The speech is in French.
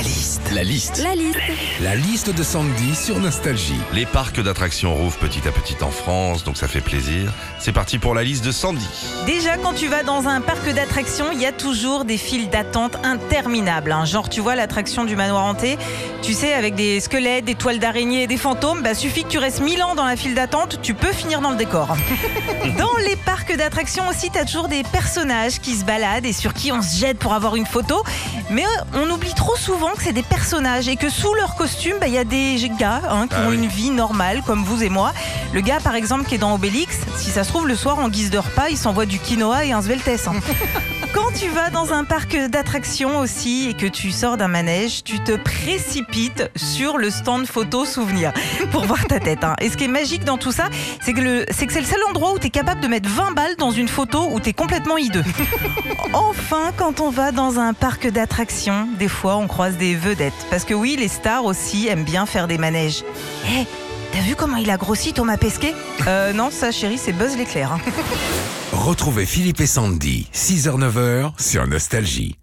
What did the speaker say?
La liste. La liste. La liste. La liste de Sandy sur Nostalgie. Les parcs d'attractions rouvrent petit à petit en France, donc ça fait plaisir. C'est parti pour la liste de Sandy. Déjà, quand tu vas dans un parc d'attractions, il y a toujours des files d'attente interminables. hein. Genre, tu vois l'attraction du manoir hanté, tu sais, avec des squelettes, des toiles d'araignée et des fantômes, bah suffit que tu restes 1000 ans dans la file d'attente, tu peux finir dans le décor. Dans les parcs d'attractions aussi, tu as toujours des personnages qui se baladent et sur qui on se jette pour avoir une photo. Mais euh, on oublie trop souvent que c'est des personnages et que sous leur costume, bah, il y a des gars hein, qui Ah ont oui. une vie normale comme vous et moi. Le gars, par exemple, qui est dans Obélix, si ça se trouve, le soir, en guise de repas, il s'envoie du quinoa et un sveltes. hein. Quand tu vas dans un parc d'attractions aussi et que tu sors d'un manège, tu te précipites sur le stand photo souvenir pour voir ta tête. hein. Et ce qui est magique dans tout ça, c'est que le- c'est le seul endroit où tu es capable de mettre 20 balles dans une photo où tu es complètement hideux. Enfin, quand on va dans un parc d'attractions, des fois on croise des vedettes. Parce que oui, les stars aussi aiment bien faire des manèges. Hé, t'as vu comment il a grossi Thomas Pesquet Euh non, ça chérie, c'est Buzz l'éclair. hein. Retrouvez Philippe et Sandy, 6h-9h sur Nostalgie.